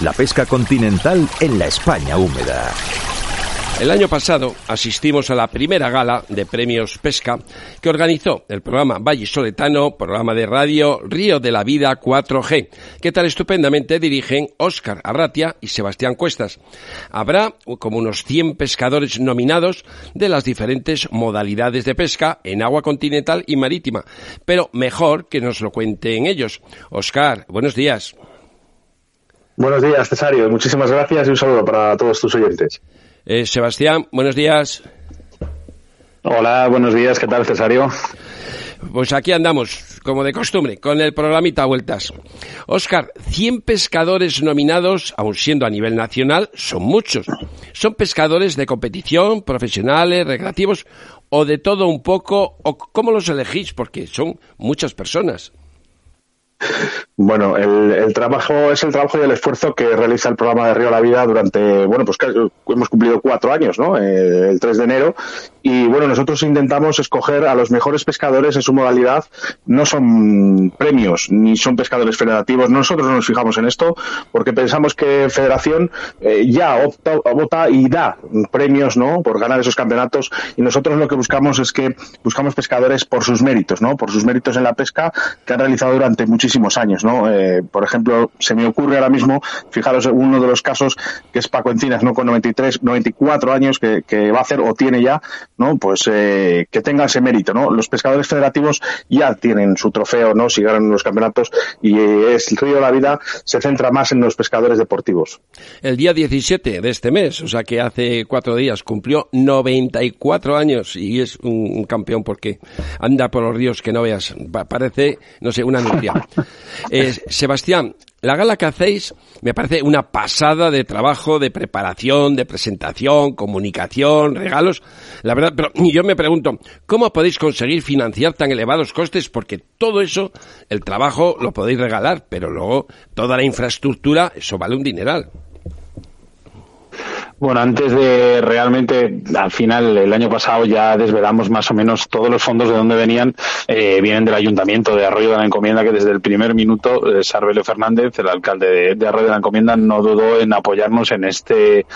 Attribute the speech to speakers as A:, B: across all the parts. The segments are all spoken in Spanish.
A: La pesca continental en la España húmeda.
B: El año pasado asistimos a la primera gala de premios Pesca que organizó el programa Valle Soletano, programa de radio Río de la Vida 4G, que tan estupendamente dirigen Óscar Arratia y Sebastián Cuestas. Habrá como unos 100 pescadores nominados de las diferentes modalidades de pesca en agua continental y marítima, pero mejor que nos lo cuenten ellos. Óscar, buenos días.
C: Buenos días, Cesario. Muchísimas gracias y un saludo para todos tus oyentes.
B: Eh, Sebastián, buenos días.
C: Hola, buenos días. ¿Qué tal, Cesario?
B: Pues aquí andamos, como de costumbre, con el programita Vueltas. Óscar, 100 pescadores nominados, aun siendo a nivel nacional, son muchos. ¿Son pescadores de competición, profesionales, recreativos, o de todo un poco? ¿O cómo los elegís? Porque son muchas personas.
C: Bueno, el, trabajo es el trabajo y el esfuerzo que realiza el programa de Río La Vida durante, bueno, pues hemos cumplido cuatro años, ¿no? Eh, el 3 de enero. Y bueno, nosotros intentamos escoger a los mejores pescadores en su modalidad. No son premios ni son pescadores federativos. Nosotros no nos fijamos en esto porque pensamos que Federación eh, ya opta, vota y da premios, ¿no? Por ganar esos campeonatos. Y nosotros lo que buscamos es que buscamos pescadores por sus méritos, ¿no? Por sus méritos en la pesca que han realizado durante muchísimos años, ¿no? Eh, por ejemplo, se me ocurre ahora mismo, fijaros, uno de los casos que es Paco Encinas, ¿no? Con 93, 94 años que, va a hacer o tiene ya, ¿no? Pues eh, que tenga ese mérito, ¿no? Los pescadores federativos ya tienen su trofeo, ¿no? Si ganan los campeonatos y es el Río de la Vida se centra más en los pescadores deportivos.
B: El día 17 de este mes, o sea que hace cuatro días, cumplió 94 años y es un, campeón porque anda por los ríos que no veas. Parece, no sé, una nutria. Eh, Sebastián, la gala que hacéis me parece una pasada de trabajo, de preparación, de presentación, comunicación, regalos. La verdad, pero yo me pregunto, ¿cómo podéis conseguir financiar tan elevados costes? Porque todo eso, el trabajo lo podéis regalar, pero luego toda la infraestructura, eso vale un dineral.
C: Bueno, antes de realmente, al final, el año pasado ya desvelamos más o menos todos los fondos de dónde venían. Eh, vienen del Ayuntamiento de Arroyo de la Encomienda, que desde el primer minuto, eh, Sarbelio Fernández, el alcalde de Arroyo de la Encomienda, no dudó en apoyarnos en este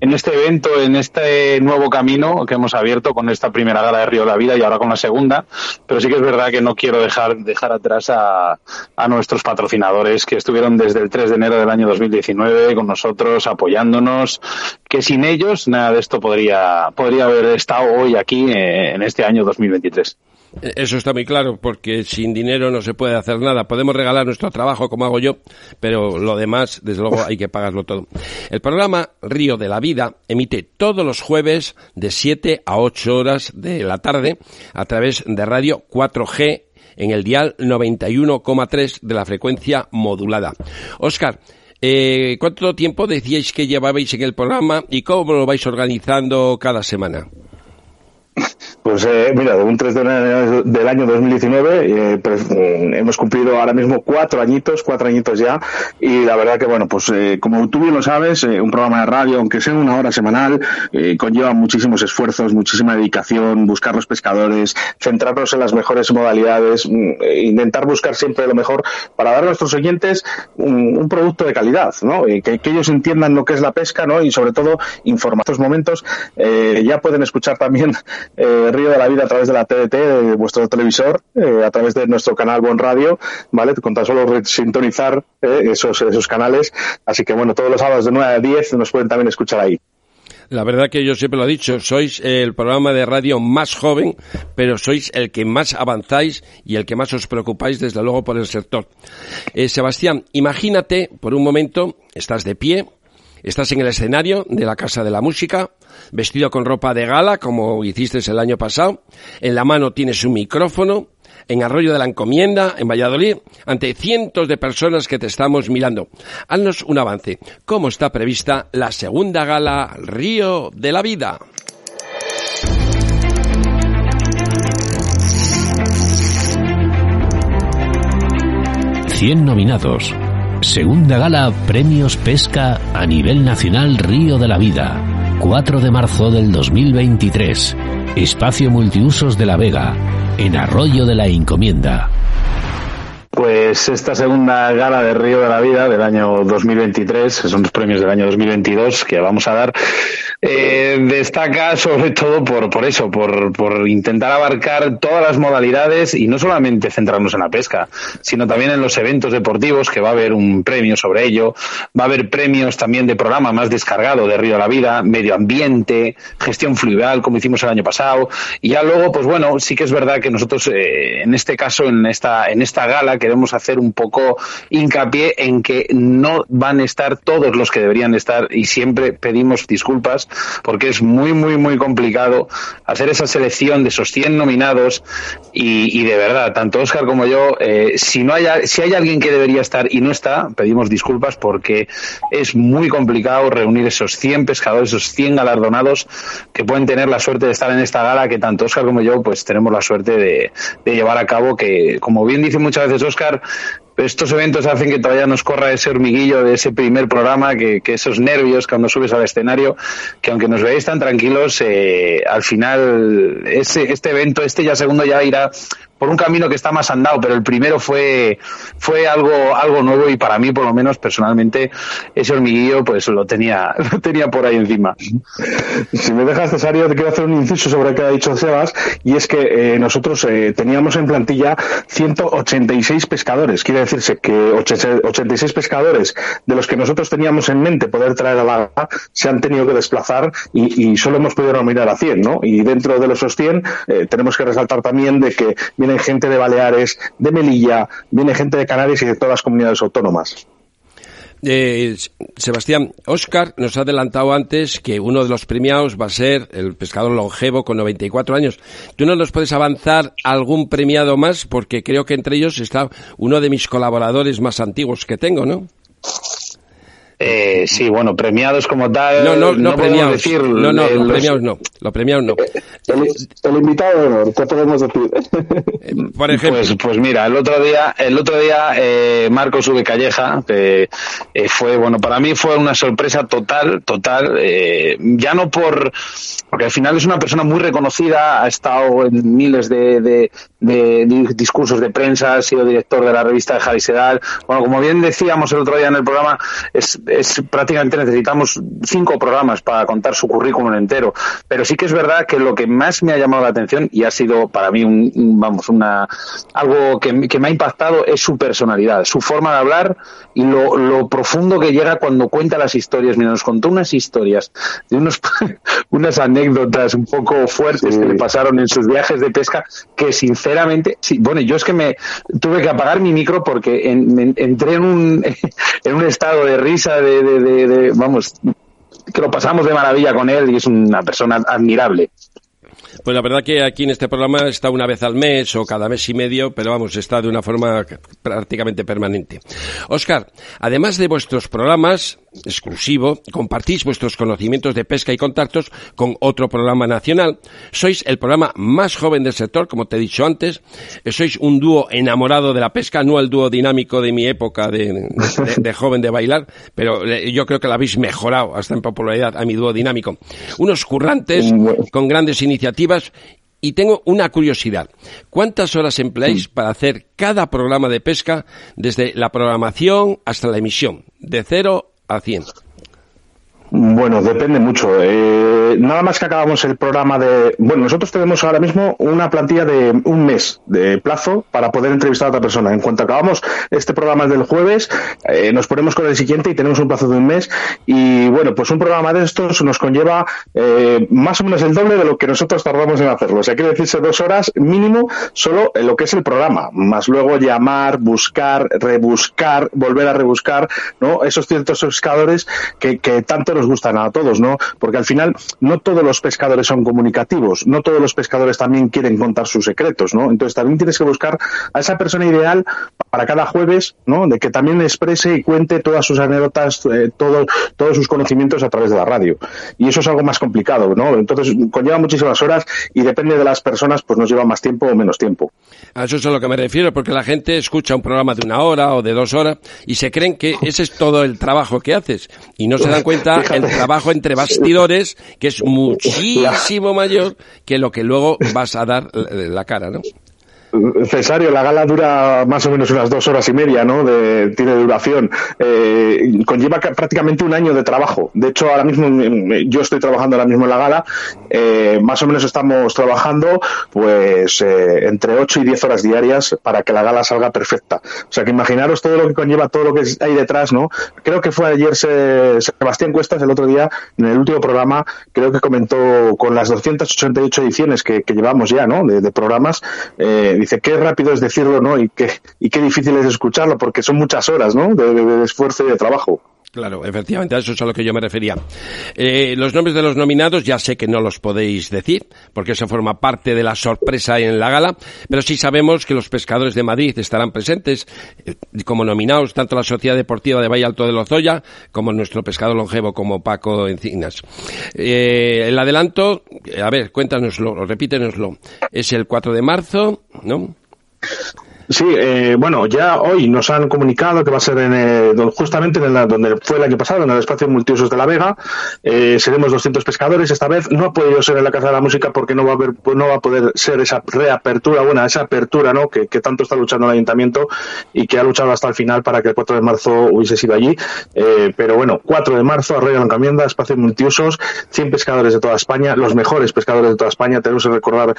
C: en este evento, en este nuevo camino que hemos abierto con esta primera gala de Río de la Vida y ahora con la segunda. Pero sí que es verdad que no quiero dejar, dejar atrás a, a nuestros patrocinadores que estuvieron desde el 3 de enero del año 2019 con nosotros apoyándonos, que sin ellos nada de esto podría, podría haber estado hoy aquí eh, en este año 2023.
B: Eso está muy claro, porque sin dinero no se puede hacer nada. Podemos regalar nuestro trabajo, como hago yo, pero lo demás, desde luego, hay que pagarlo todo. El programa Río de la Vida emite todos los jueves de 7 a 8 horas de la tarde a través de radio 4G en el dial 91,3 de la frecuencia modulada. Óscar, eh, ¿cuánto tiempo decíais que llevabais en el programa y cómo lo vais organizando cada semana?
C: Pues eh, mira, un 3 de enero del año 2019 eh, pues, mm, hemos cumplido ahora mismo cuatro añitos, cuatro añitos ya, y la verdad que bueno, pues eh, como tú bien lo sabes, eh, un programa de radio, aunque sea una hora semanal, eh, conlleva muchísimos esfuerzos, muchísima dedicación, buscar los pescadores, centrarnos en las mejores modalidades, mm, intentar buscar siempre lo mejor para dar a nuestros oyentes un, un producto de calidad, ¿no? Que, que, ellos entiendan lo que es la pesca, ¿no? Y sobre todo informar. Estos momentos ya pueden escuchar también Río de la Vida a través de la TDT, vuestro televisor, eh, a través de nuestro canal Bon Radio, ¿vale? Con tan solo sintonizar eh, esos, esos canales. Así que bueno, todos los sábados de 9 a 10 nos pueden también escuchar ahí.
B: La verdad que yo siempre lo he dicho, sois el programa de radio más joven, pero sois el que más avanzáis y el que más os preocupáis desde luego por el sector. Eh, Sebastián, imagínate por un momento, estás de pie, Estás en el escenario de la Casa de la Música, vestido con ropa de gala, como hiciste el año pasado. En la mano tienes un micrófono, en Arroyo de la Encomienda, en Valladolid, ante cientos de personas que te estamos mirando. Haznos un avance. ¿Cómo está prevista la segunda gala Río de la Vida?
D: Cien nominados, Segunda gala Premios Pesca a nivel nacional Río de la Vida. 4 de marzo del 2023. Espacio Multiusos de la Vega, en Arroyo de la Encomienda.
C: Pues
E: esta segunda gala de Río de la Vida del año 2023, que son los premios del año 2022 que vamos a dar, eh, destaca sobre todo por, por eso, por, por intentar abarcar todas las modalidades y no solamente centrarnos en la pesca, sino también en los eventos deportivos, que va a haber un premio sobre ello, va a haber premios también de programa más descargado de Río de la Vida, medio ambiente, gestión fluvial, como hicimos el año pasado, y ya luego, pues bueno, sí que es verdad que nosotros eh, en este caso, en esta, en esta gala, que queremos hacer un poco hincapié en que no van a estar todos los que deberían estar y siempre pedimos disculpas porque es muy, muy, muy complicado hacer esa selección de esos 100 nominados y, de verdad, tanto Oscar como yo, eh, si, no haya, si hay alguien que debería estar y no está, pedimos disculpas porque es muy complicado reunir esos 100 pescadores, esos 100 galardonados que pueden tener la suerte de estar en esta gala que tanto Oscar como yo pues tenemos la suerte de, de llevar a cabo que, como bien dice muchas veces Oscar, estos eventos hacen que todavía nos corra ese hormiguillo de ese primer programa, que, esos nervios cuando subes al escenario, que aunque nos veáis tan tranquilos, eh, al final ese, este evento, este ya segundo ya irá por un camino que está más andado, pero el primero fue, fue algo, algo nuevo y para mí, por lo menos personalmente, ese hormiguillo pues lo tenía, lo tenía por ahí encima.
C: Si me dejas, Cesario, te quiero hacer un inciso sobre lo que ha dicho Sebas, y es que eh, nosotros eh, teníamos en plantilla 186 pescadores. Quiere decirse que 86 pescadores de los que nosotros teníamos en mente poder traer a la se han tenido que desplazar y, solo hemos podido nominar a 100, ¿no? Y dentro de esos 100 eh, tenemos que resaltar también de que viene gente de Baleares, de Melilla, viene gente de Canarias y de todas las comunidades autónomas.
B: Eh, Sebastián, Oscar nos ha adelantado antes que uno de los premiados va a ser el pescador longevo con 94 años. ¿Tú no nos puedes avanzar algún premiado más? Porque creo que entre ellos está uno de mis colaboradores más antiguos que tengo, ¿no?
E: Eh, sí, bueno, premiados como tal.
B: No, no, no, premiados. Decir, no, no, premiados no. Los premiados no.
C: El, invitado de honor, ¿qué podemos decir?
E: Eh, por ejemplo. Pues, pues, mira, el otro día, el otro día, eh, Marcos Ube Calleja, que eh, fue, bueno, para mí fue una sorpresa total, total. Eh, ya no por, porque al final es una persona muy reconocida, ha estado en miles de, de, de, discursos de prensa, ha sido director de la revista de Javi Sedal. Bueno, como bien decíamos el otro día en el programa, es, es prácticamente necesitamos cinco programas para contar su currículum entero. Pero sí que es verdad que lo que más me ha llamado la atención y ha sido para mí un, vamos, una, algo que, que, me ha impactado es su personalidad, su forma de hablar y lo, lo profundo que llega cuando cuenta las historias. Mira, nos contó unas historias de unos, unas anécdotas un poco fuertes que le pasaron en sus viajes de pesca que sinceramente sí, bueno, yo es que me tuve que apagar mi micro porque entré en un, en un estado de risa, de, de, vamos, que lo pasamos de maravilla con él y es una persona admirable.
B: Pues la verdad que aquí en este programa está una vez al mes o cada mes y medio, pero vamos, está de una forma prácticamente permanente. Oscar, además de vuestros programas, exclusivo, compartís vuestros conocimientos de pesca y contactos con otro programa nacional. Sois el programa más joven del sector, como te he dicho antes. Sois un dúo enamorado de la pesca, no el dúo dinámico de mi época de, joven de bailar, pero yo creo que lo habéis mejorado hasta en popularidad a mi dúo dinámico. Unos currantes con grandes iniciativas y tengo una curiosidad. ¿Cuántas horas empleáis para hacer cada programa de pesca desde la programación hasta la emisión? De cero a 100.
C: Bueno, depende mucho. Eh, nada más que acabamos el programa de. Bueno, nosotros tenemos ahora mismo una plantilla de un mes de plazo para poder entrevistar a otra persona. En cuanto acabamos este programa del jueves, eh, nos ponemos con el siguiente y tenemos un plazo de un mes. Y bueno, pues un programa de estos nos conlleva eh, más o menos el doble de lo que nosotros tardamos en hacerlo. O sea, quiere decirse dos horas mínimo solo en lo que es el programa, más luego llamar, buscar, rebuscar, volver a rebuscar, ¿no? Esos ciertos pescadores que, que tanto gustan a todos, ¿no? Porque al final no todos los pescadores son comunicativos, no todos los pescadores también quieren contar sus secretos, ¿no? Entonces también tienes que buscar a esa persona ideal para cada jueves, ¿no? De que también exprese y cuente todas sus anécdotas, eh, todos sus conocimientos a través de la radio. Y eso es algo más complicado, ¿no? Entonces conlleva muchísimas horas y depende de las personas, pues nos lleva más tiempo o menos tiempo.
B: A eso es a lo que me refiero, porque la gente escucha un programa de una hora o de dos horas y se creen que ese es todo el trabajo que haces y no se dan cuenta el trabajo entre bastidores que es muchísimo mayor que lo que luego vas a dar la cara, ¿no?
C: Cesario, la gala dura más o menos unas dos horas y media, ¿no? De, tiene duración. Eh, conlleva prácticamente un año de trabajo. De hecho, ahora mismo yo estoy trabajando ahora mismo en la gala. Eh, más o menos estamos trabajando, pues, eh, entre ocho y diez horas diarias para que la gala salga perfecta. O sea, que imaginaros todo lo que conlleva, todo lo que hay detrás, ¿no? Creo que fue ayer Sebastián Cuestas, el otro día, en el último programa, creo que comentó con las 288 ediciones que, llevamos ya, ¿no? De, programas. Eh, dice, qué rápido es decirlo, ¿no? Y qué, y qué difícil es escucharlo, porque son muchas horas, ¿no? de esfuerzo y de trabajo.
B: Claro, efectivamente, a eso es a lo que yo me refería. Eh, los nombres de los nominados ya sé que no los podéis decir, porque eso forma parte de la sorpresa en la gala, pero sí sabemos que los pescadores de Madrid estarán presentes eh, como nominados, tanto la Sociedad Deportiva de Valle Alto de Lozoya, como nuestro pescador longevo, como Paco Encinas. Eh, el adelanto, a ver, cuéntanoslo, repítenoslo, es el 4 de marzo, ¿no?
C: Sí, eh, bueno, ya hoy nos han comunicado que va a ser en, eh, justamente en el, donde fue el año pasado, en el espacio multiusos de La Vega. Eh, seremos 200 pescadores. Esta vez no ha podido ser en la Casa de la Música porque no va a haber, no va a poder ser esa reapertura, bueno, esa apertura, ¿no? Que, tanto está luchando el ayuntamiento y que ha luchado hasta el final para que el 4 de marzo hubiese sido allí. Eh, pero bueno, 4 de marzo, Arroyo de Encamienda, espacio multiusos, 100 pescadores de toda España, los mejores pescadores de toda España. Tenemos que recordar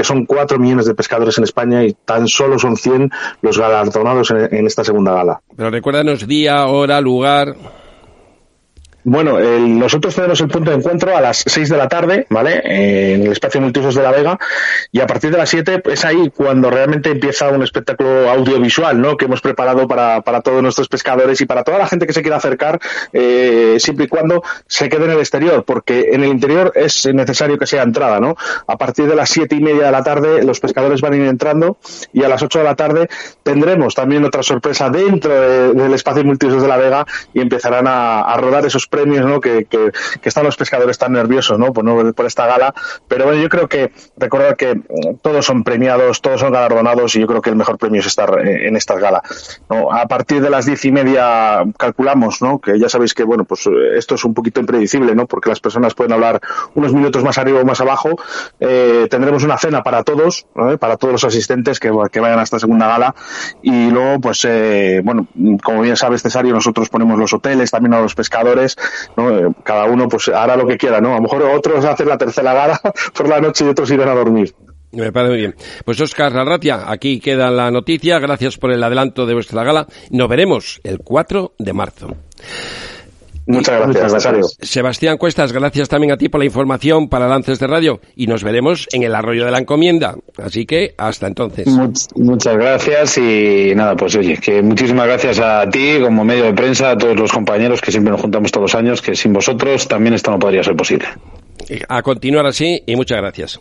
C: que son 4 millones de pescadores en España y tan solo son 100 los galardonados en, en esta segunda gala.
B: Pero recuérdanos día, hora, lugar.
C: Bueno, nosotros tenemos el punto de encuentro a las 6 de la tarde, ¿vale? en el espacio multiusos de La Vega. Y a partir de las 7 es ahí cuando realmente empieza un espectáculo audiovisual, ¿no? Que hemos preparado para, para todos nuestros pescadores y para toda la gente que se quiera acercar, eh, siempre y cuando se quede en el exterior, porque en el interior es necesario que sea entrada, ¿no? A partir de las 7 y media de la tarde los pescadores van a ir entrando y a las 8 de la tarde tendremos también otra sorpresa dentro del espacio multiusos de La Vega y empezarán a, a rodar esos premios, ¿no? Que, que, están los pescadores tan nerviosos, ¿no? Por, ¿no? por esta gala. Pero bueno, yo creo que recordar que todos son premiados, todos son galardonados y yo creo que el mejor premio es estar en esta gala. ¿no? A partir de las diez y media calculamos, ¿no? Que ya sabéis que, bueno, pues esto es un poquito impredecible, ¿no? Porque las personas pueden hablar unos minutos más arriba o más abajo. Eh, tendremos una cena para todos, para todos los asistentes que, que, vayan a esta segunda gala. Y luego, pues, eh, bueno, como bien sabes, Cesario, nosotros ponemos los hoteles también a los pescadores eh, cada uno pues hará lo que quiera, ¿no? A lo mejor otros hacen la tercera gala por la noche y otros irán a dormir.
B: Me parece muy bien. Pues Oscar Larratia, aquí queda la noticia. Gracias por el adelanto de vuestra gala. Nos veremos el 4 de marzo.
C: Muchas gracias,
B: Sebastián Cuestas, gracias también a ti por la información para Lances de Radio y nos veremos en el Arroyo de la Encomienda. Así que hasta entonces.
E: muchas gracias y nada, pues oye, que muchísimas gracias a ti como medio de prensa, a todos los compañeros que siempre nos juntamos todos los años, que sin vosotros también esto no podría ser posible.
B: A continuar así y muchas gracias.